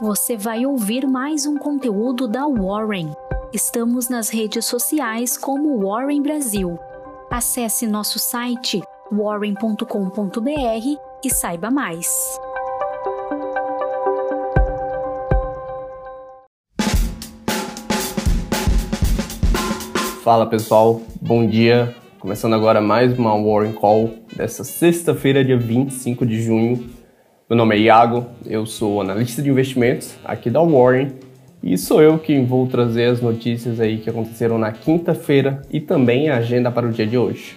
você vai ouvir mais um conteúdo da Warren. Estamos nas redes sociais como Warren Brasil. Acesse nosso site warren.com.br e saiba mais. Fala pessoal, bom dia. Começando agora mais uma Warren Call dessa sexta-feira, dia 25 de junho. Meu nome é Iago, eu sou analista de investimentos aqui da Warren e sou eu quem vou trazer as notícias aí que aconteceram na quinta-feira e também a agenda para o dia de hoje.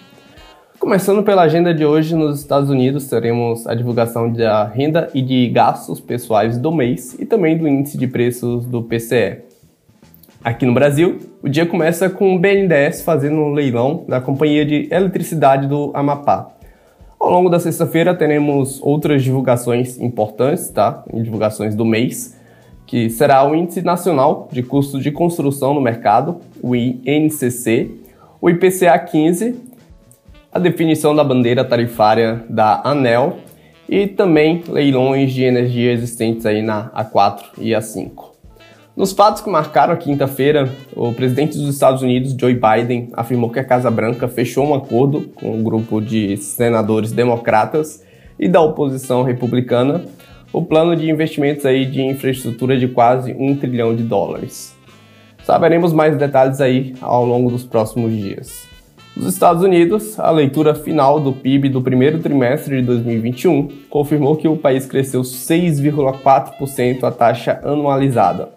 Começando pela agenda de hoje, nos Estados Unidos teremos a divulgação da renda e de gastos pessoais do mês e também do índice de preços do PCE. Aqui no Brasil, o dia começa com o BNDES fazendo um leilão da Companhia de Eletricidade do Amapá. Ao longo da sexta-feira teremos outras divulgações importantes, tá? Divulgações do mês, que será o Índice Nacional de Custos de Construção no Mercado, o INCC, o IPCA 15, a definição da bandeira tarifária da ANEL e também leilões de energia existentes aí na A4 e A5. Nos fatos que marcaram a quinta-feira, o presidente dos Estados Unidos, Joe Biden, afirmou que a Casa Branca fechou um acordo com um grupo de senadores democratas e da oposição republicana o plano de investimentos aí de infraestrutura de quase um trilhão de dólares. Saberemos mais detalhes aí ao longo dos próximos dias. Nos Estados Unidos, a leitura final do PIB do primeiro trimestre de 2021 confirmou que o país cresceu 6,4% a taxa anualizada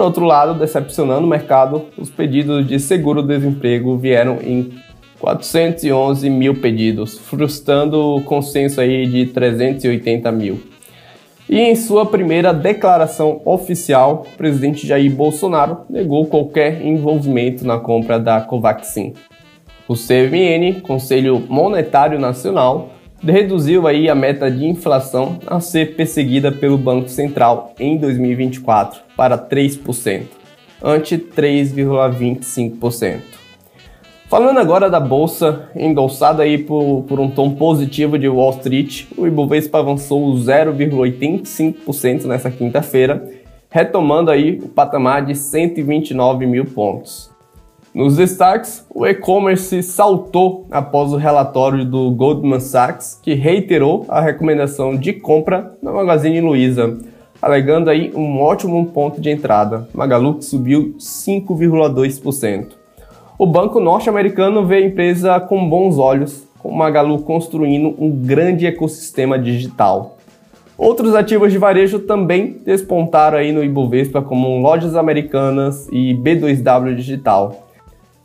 por outro lado, decepcionando o mercado, os pedidos de seguro-desemprego vieram em 411 mil pedidos, frustrando o consenso aí de 380 mil. E em sua primeira declaração oficial, o presidente Jair Bolsonaro negou qualquer envolvimento na compra da Covaxin. O CMN, Conselho Monetário Nacional, reduziu aí a meta de inflação a ser perseguida pelo Banco Central em 2024 para 3%, ante 3,25%. Falando agora da bolsa, endossada aí por, por um tom positivo de Wall Street, o Ibovespa avançou 0,85% nessa quinta-feira, retomando aí o patamar de 129 mil pontos. Nos destaques, o e-commerce saltou após o relatório do Goldman Sachs, que reiterou a recomendação de compra na Magazine Luiza, alegando aí um ótimo ponto de entrada. Magalu subiu 5,2%. O banco norte-americano vê a empresa com bons olhos, com Magalu construindo um grande ecossistema digital. Outros ativos de varejo também despontaram aí no Ibovespa, como lojas americanas e B2W Digital.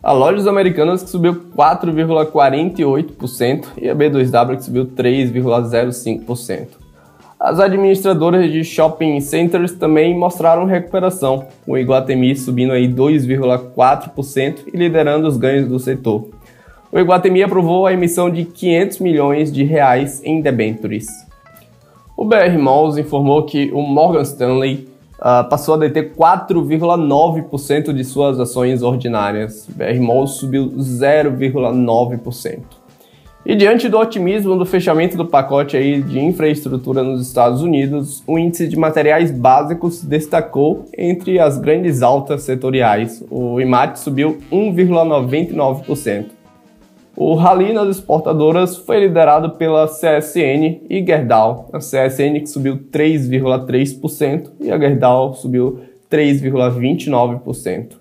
A Lojas Americanas que subiu 4,48% e a B2W que subiu 3,05%. As administradoras de shopping centers também mostraram recuperação, com o Iguatemi subindo aí 2,4% e liderando os ganhos do setor. O Iguatemi aprovou a emissão de 500 milhões de reais em debentures. O BR Malls informou que o Morgan Stanley uh, passou a deter 4,9% de suas ações ordinárias. BR Malls subiu 0,9%. E diante do otimismo do fechamento do pacote aí de infraestrutura nos Estados Unidos, o índice de materiais básicos destacou entre as grandes altas setoriais. O IMAT subiu 1,99%. O rally nas exportadoras foi liderado pela CSN e Gerdau. A CSN que subiu 3,3% e a Gerdau subiu 3,29%.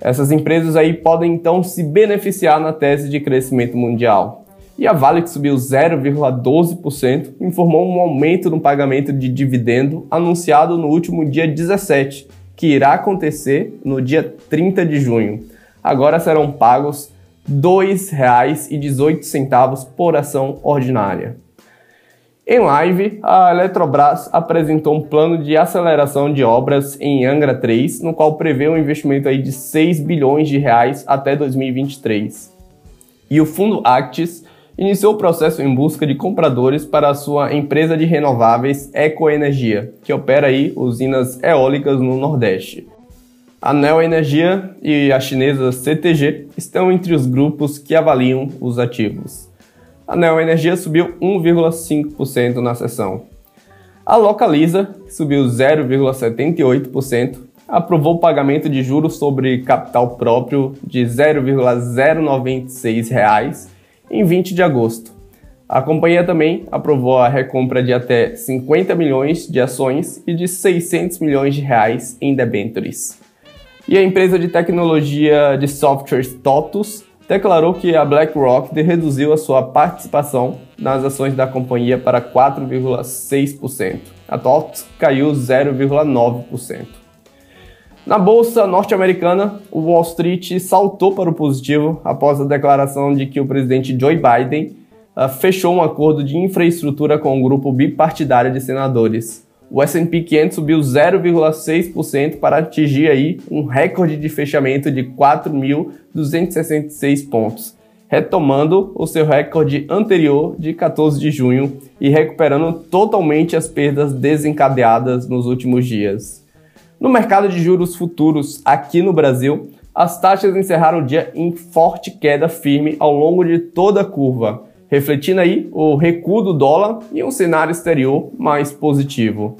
Essas empresas aí podem então se beneficiar na tese de crescimento mundial. E a Vale, que subiu 0,12%, informou um aumento no pagamento de dividendo anunciado no último dia 17, que irá acontecer no dia 30 de junho. Agora serão pagos R$ 2,18 por ação ordinária. Em live, a Eletrobras apresentou um plano de aceleração de obras em Angra 3, no qual prevê um investimento aí de 6 bilhões de reais até 2023. E o fundo Actis iniciou o processo em busca de compradores para a sua empresa de renováveis Ecoenergia, que opera aí usinas eólicas no Nordeste. A Neo Energia e a chinesa CTG estão entre os grupos que avaliam os ativos. A Neo Energia subiu 1,5% na sessão. A Localiza subiu 0,78%, aprovou o pagamento de juros sobre capital próprio de 0,096 reais em 20 de agosto. A companhia também aprovou a recompra de até 50 milhões de ações e de 600 milhões de reais em debentures. E a empresa de tecnologia de software TOTUS declarou que a BlackRock reduziu a sua participação nas ações da companhia para 4,6%. A TOTUS caiu 0,9%. Na bolsa norte-americana, o Wall Street saltou para o positivo após a declaração de que o presidente Joe Biden uh, fechou um acordo de infraestrutura com o grupo bipartidário de senadores. O S&P 500 subiu 0,6% para atingir aí um recorde de fechamento de 4.266 pontos, retomando o seu recorde anterior de 14 de junho e recuperando totalmente as perdas desencadeadas nos últimos dias. No mercado de juros futuros aqui no Brasil, as taxas encerraram o dia em forte queda firme ao longo de toda a curva refletindo aí o recuo do dólar e um cenário exterior mais positivo.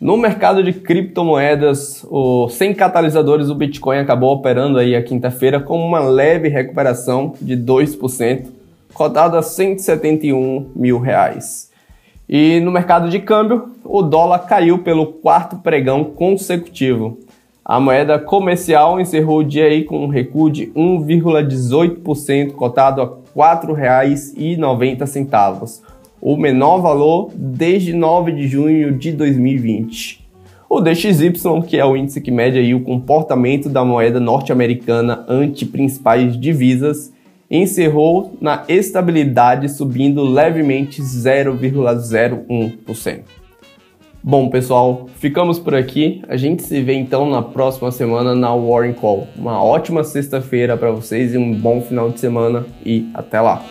No mercado de criptomoedas, o sem catalisadores, o Bitcoin acabou operando aí a quinta-feira com uma leve recuperação de 2%, cotado a 171 mil reais. E no mercado de câmbio, o dólar caiu pelo quarto pregão consecutivo. A moeda comercial encerrou o dia aí com um recuo de 1,18%, cotado a R$ 4,90, o menor valor desde 9 de junho de 2020. O DXY, que é o índice que mede aí o comportamento da moeda norte-americana ante principais divisas, encerrou na estabilidade, subindo levemente 0,01%. Bom, pessoal, ficamos por aqui. A gente se vê então na próxima semana na Warren Call. Uma ótima sexta-feira para vocês e um bom final de semana e até lá.